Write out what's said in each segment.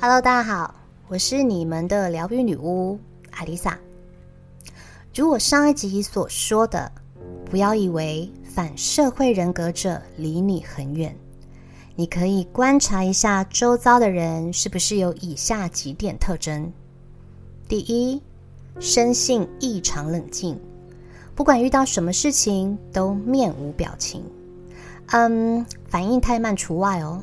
Hello，大家好，我是你们的疗愈女巫阿丽莎。如我上一集所说的，不要以为反社会人格者离你很远，你可以观察一下周遭的人是不是有以下几点特征：第一，生性异常冷静，不管遇到什么事情都面无表情，嗯，反应太慢除外哦。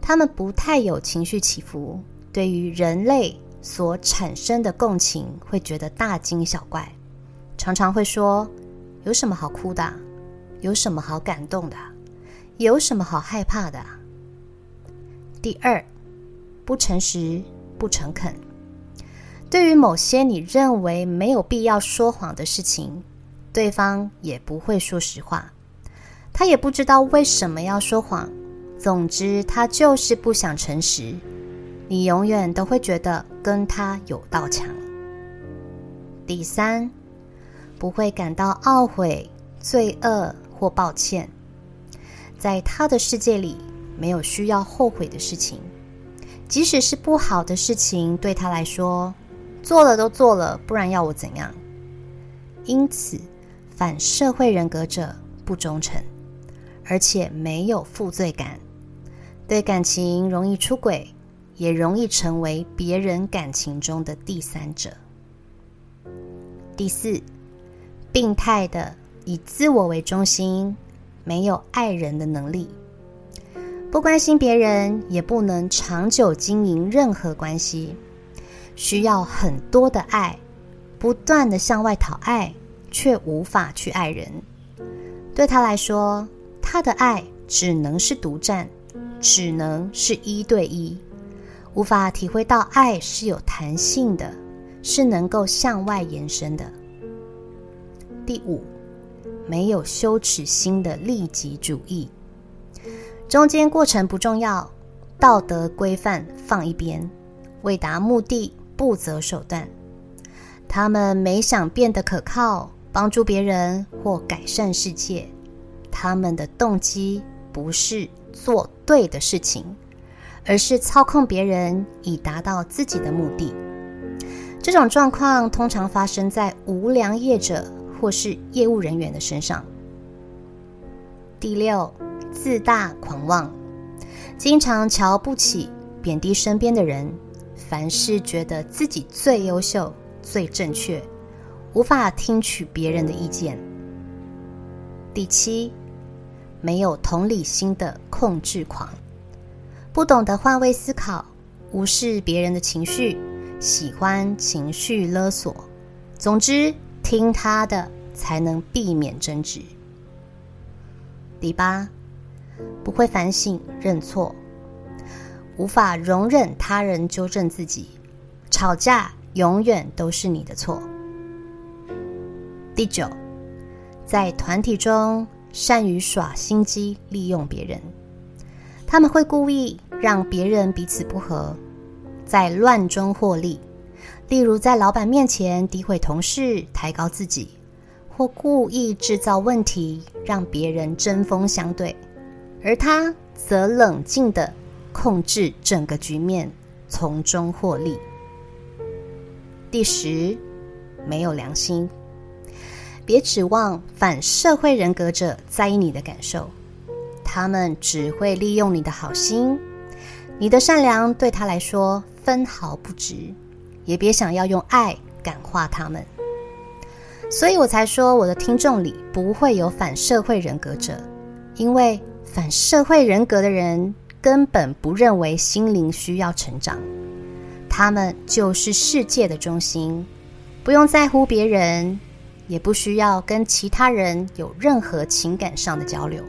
他们不太有情绪起伏，对于人类所产生的共情会觉得大惊小怪，常常会说：“有什么好哭的？有什么好感动的？有什么好害怕的？”第二，不诚实、不诚恳。对于某些你认为没有必要说谎的事情，对方也不会说实话，他也不知道为什么要说谎。总之，他就是不想诚实，你永远都会觉得跟他有道墙。第三，不会感到懊悔、罪恶或抱歉，在他的世界里没有需要后悔的事情，即使是不好的事情，对他来说，做了都做了，不然要我怎样？因此，反社会人格者不忠诚，而且没有负罪感。对感情容易出轨，也容易成为别人感情中的第三者。第四，病态的以自我为中心，没有爱人的能力，不关心别人，也不能长久经营任何关系，需要很多的爱，不断的向外讨爱，却无法去爱人。对他来说，他的爱只能是独占。只能是一对一，无法体会到爱是有弹性的，是能够向外延伸的。第五，没有羞耻心的利己主义，中间过程不重要，道德规范放一边，为达目的不择手段。他们没想变得可靠，帮助别人或改善世界，他们的动机不是。做对的事情，而是操控别人以达到自己的目的。这种状况通常发生在无良业者或是业务人员的身上。第六，自大狂妄，经常瞧不起、贬低身边的人，凡事觉得自己最优秀、最正确，无法听取别人的意见。第七。没有同理心的控制狂，不懂得换位思考，无视别人的情绪，喜欢情绪勒索。总之，听他的才能避免争执。第八，不会反省认错，无法容忍他人纠正自己，吵架永远都是你的错。第九，在团体中。善于耍心机，利用别人。他们会故意让别人彼此不和，在乱中获利。例如，在老板面前诋毁同事，抬高自己，或故意制造问题，让别人针锋相对，而他则冷静的控制整个局面，从中获利。第十，没有良心。别指望反社会人格者在意你的感受，他们只会利用你的好心，你的善良对他来说分毫不值，也别想要用爱感化他们。所以我才说，我的听众里不会有反社会人格者，因为反社会人格的人根本不认为心灵需要成长，他们就是世界的中心，不用在乎别人。也不需要跟其他人有任何情感上的交流。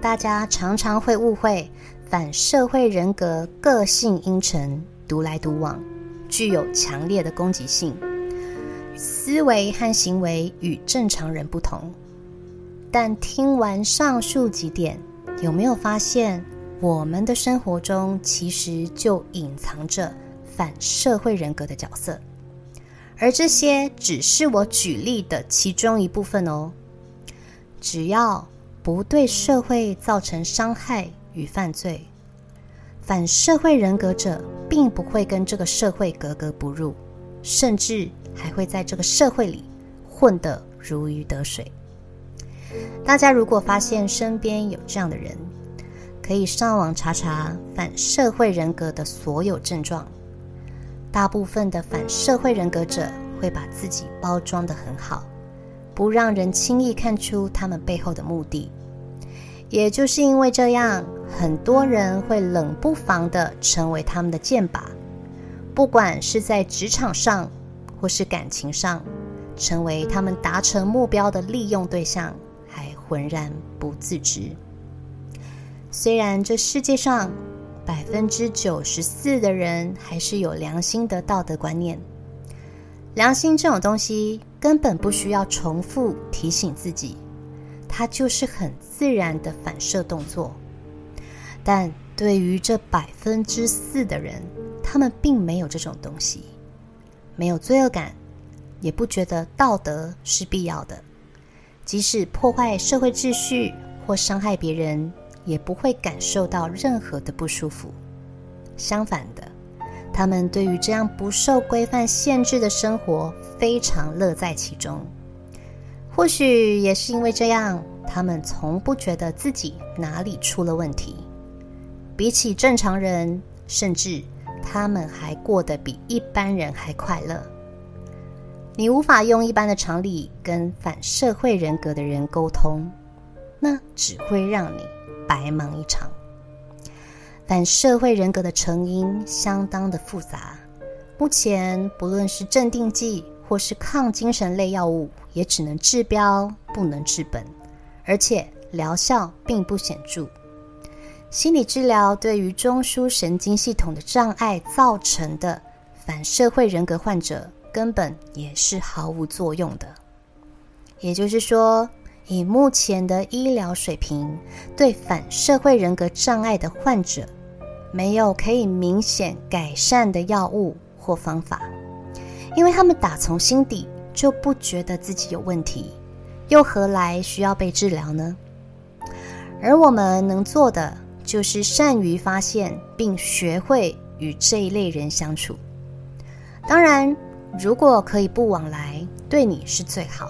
大家常常会误会反社会人格，个性阴沉、独来独往，具有强烈的攻击性，思维和行为与正常人不同。但听完上述几点，有没有发现我们的生活中其实就隐藏着反社会人格的角色？而这些只是我举例的其中一部分哦。只要不对社会造成伤害与犯罪。反社会人格者并不会跟这个社会格格不入，甚至还会在这个社会里混得如鱼得水。大家如果发现身边有这样的人，可以上网查查反社会人格的所有症状。大部分的反社会人格者会把自己包装得很好，不让人轻易看出他们背后的目的。也就是因为这样，很多人会冷不防地成为他们的箭靶，不管是在职场上或是感情上，成为他们达成目标的利用对象，还浑然不自知。虽然这世界上，百分之九十四的人还是有良心的道德观念。良心这种东西根本不需要重复提醒自己，它就是很自然的反射动作。但对于这百分之四的人，他们并没有这种东西，没有罪恶感，也不觉得道德是必要的。即使破坏社会秩序或伤害别人。也不会感受到任何的不舒服。相反的，他们对于这样不受规范限制的生活非常乐在其中。或许也是因为这样，他们从不觉得自己哪里出了问题。比起正常人，甚至他们还过得比一般人还快乐。你无法用一般的常理跟反社会人格的人沟通，那只会让你。白忙一场。反社会人格的成因相当的复杂，目前不论是镇定剂或是抗精神类药物，也只能治标不能治本，而且疗效并不显著。心理治疗对于中枢神经系统的障碍造成的反社会人格患者，根本也是毫无作用的。也就是说。以目前的医疗水平，对反社会人格障碍的患者，没有可以明显改善的药物或方法，因为他们打从心底就不觉得自己有问题，又何来需要被治疗呢？而我们能做的，就是善于发现并学会与这一类人相处。当然，如果可以不往来，对你是最好，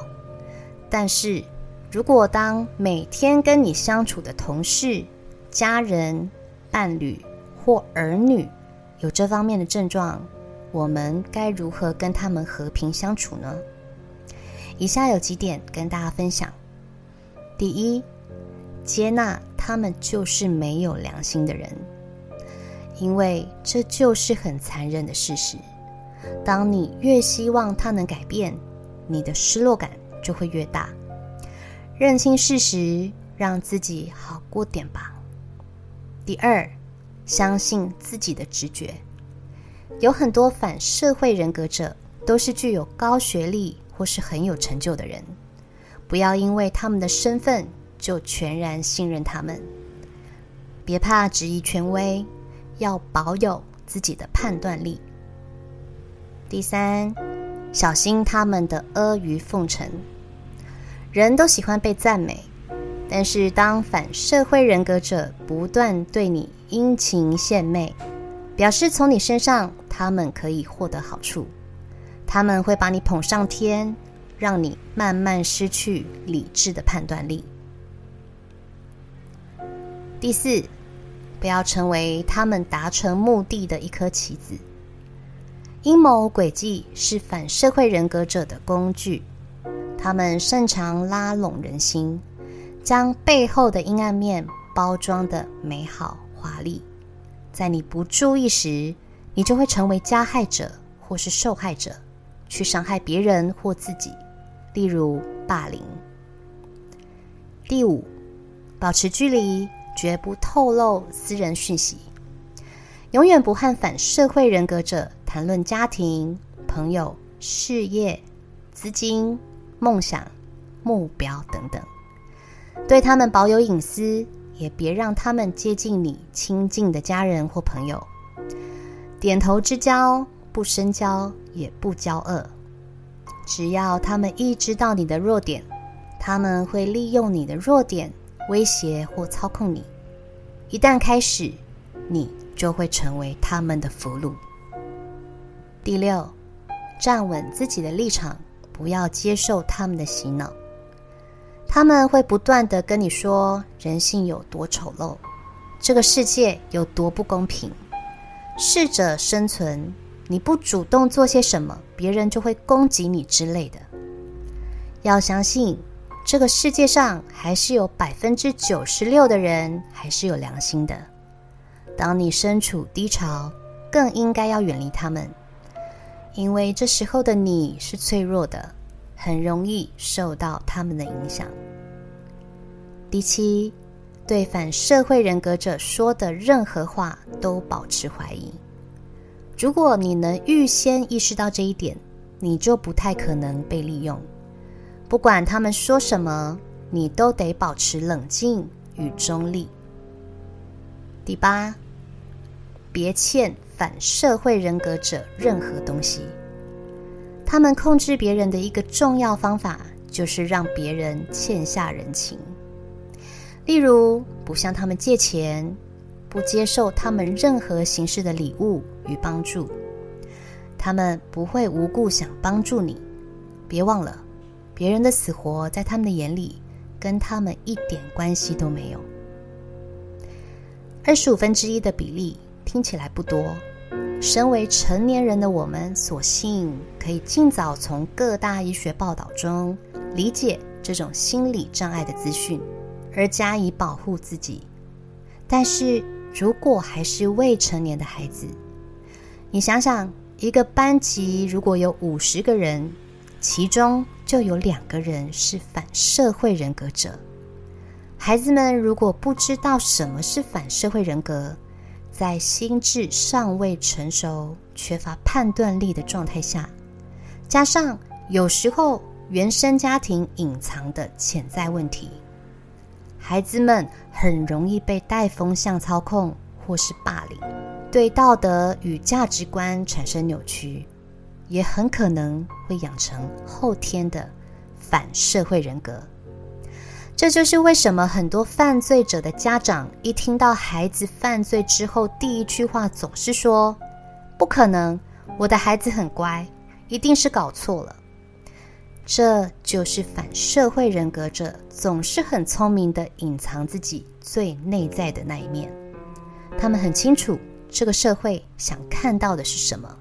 但是。如果当每天跟你相处的同事、家人、伴侣或儿女有这方面的症状，我们该如何跟他们和平相处呢？以下有几点跟大家分享：第一，接纳他们就是没有良心的人，因为这就是很残忍的事实。当你越希望他能改变，你的失落感就会越大。认清事实，让自己好过点吧。第二，相信自己的直觉。有很多反社会人格者都是具有高学历或是很有成就的人，不要因为他们的身份就全然信任他们。别怕质疑权威，要保有自己的判断力。第三，小心他们的阿谀奉承。人都喜欢被赞美，但是当反社会人格者不断对你殷勤献媚，表示从你身上他们可以获得好处，他们会把你捧上天，让你慢慢失去理智的判断力。第四，不要成为他们达成目的的一颗棋子。阴谋诡计是反社会人格者的工具。他们擅长拉拢人心，将背后的阴暗面包装的美好华丽。在你不注意时，你就会成为加害者或是受害者，去伤害别人或自己，例如霸凌。第五，保持距离，绝不透露私人讯息，永远不和反社会人格者谈论家庭、朋友、事业、资金。梦想、目标等等，对他们保有隐私，也别让他们接近你亲近的家人或朋友。点头之交，不深交，也不交恶。只要他们意识到你的弱点，他们会利用你的弱点威胁或操控你。一旦开始，你就会成为他们的俘虏。第六，站稳自己的立场，不要接受他们的洗脑。他们会不断的跟你说人性有多丑陋，这个世界有多不公平。适者生存，你不主动做些什么，别人就会攻击你之类的。要相信，这个世界上还是有百分之九十六的人还是有良心的。当你身处低潮，更应该要远离他们。因为这时候的你是脆弱的，很容易受到他们的影响。第七，对反社会人格者说的任何话都保持怀疑。如果你能预先意识到这一点，你就不太可能被利用。不管他们说什么，你都得保持冷静与中立。第八，别欠。反社会人格者任何东西，他们控制别人的一个重要方法就是让别人欠下人情。例如，不向他们借钱，不接受他们任何形式的礼物与帮助。他们不会无故想帮助你。别忘了，别人的死活在他们的眼里跟他们一点关系都没有。二十五分之一的比例听起来不多。身为成年人的我们，所幸可以尽早从各大医学报道中理解这种心理障碍的资讯，而加以保护自己。但是如果还是未成年的孩子，你想想，一个班级如果有五十个人，其中就有两个人是反社会人格者。孩子们如果不知道什么是反社会人格，在心智尚未成熟、缺乏判断力的状态下，加上有时候原生家庭隐藏的潜在问题，孩子们很容易被带风向操控或是霸凌，对道德与价值观产生扭曲，也很可能会养成后天的反社会人格。这就是为什么很多犯罪者的家长一听到孩子犯罪之后，第一句话总是说：“不可能，我的孩子很乖，一定是搞错了。”这就是反社会人格者总是很聪明的隐藏自己最内在的那一面。他们很清楚这个社会想看到的是什么，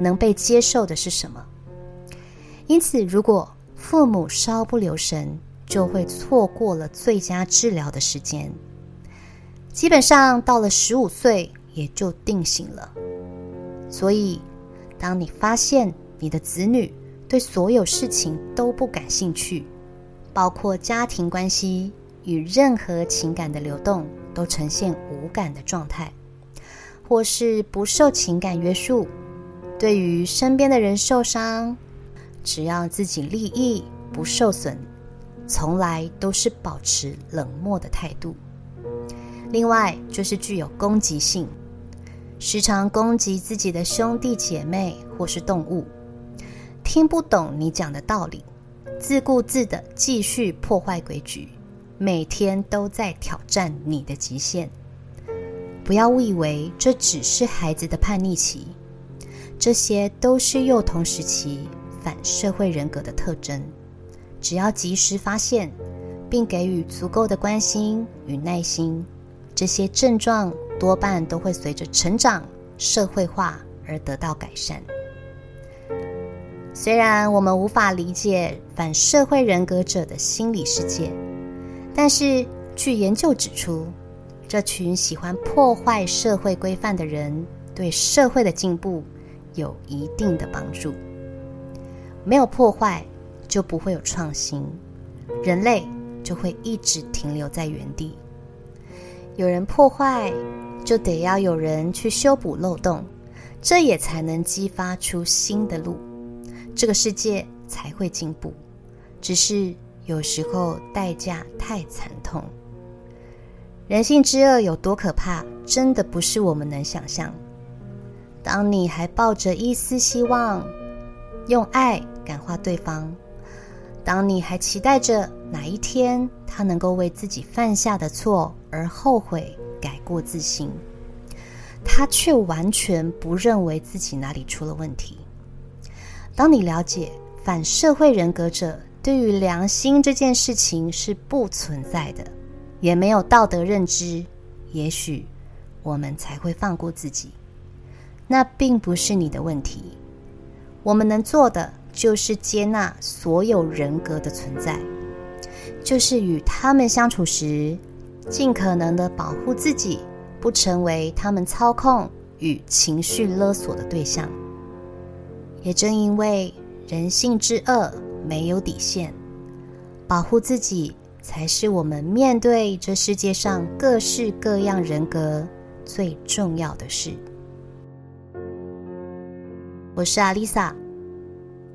能被接受的是什么。因此，如果父母稍不留神，就会错过了最佳治疗的时间，基本上到了十五岁也就定型了。所以，当你发现你的子女对所有事情都不感兴趣，包括家庭关系与任何情感的流动都呈现无感的状态，或是不受情感约束，对于身边的人受伤，只要自己利益不受损。从来都是保持冷漠的态度。另外，就是具有攻击性，时常攻击自己的兄弟姐妹或是动物，听不懂你讲的道理，自顾自的继续破坏规矩，每天都在挑战你的极限。不要误以为这只是孩子的叛逆期，这些都是幼童时期反社会人格的特征。只要及时发现，并给予足够的关心与耐心，这些症状多半都会随着成长、社会化而得到改善。虽然我们无法理解反社会人格者的心理世界，但是据研究指出，这群喜欢破坏社会规范的人对社会的进步有一定的帮助。没有破坏。就不会有创新，人类就会一直停留在原地。有人破坏，就得要有人去修补漏洞，这也才能激发出新的路，这个世界才会进步。只是有时候代价太惨痛，人性之恶有多可怕，真的不是我们能想象。当你还抱着一丝希望，用爱感化对方。当你还期待着哪一天他能够为自己犯下的错而后悔、改过自新，他却完全不认为自己哪里出了问题。当你了解反社会人格者对于良心这件事情是不存在的，也没有道德认知，也许我们才会放过自己。那并不是你的问题，我们能做的就是接纳所有人格的存在，就是与他们相处时，尽可能的保护自己，不成为他们操控与情绪勒索的对象。也正因为人性之恶没有底线，保护自己才是我们面对这世界上各式各样人格最重要的事。我是阿丽萨，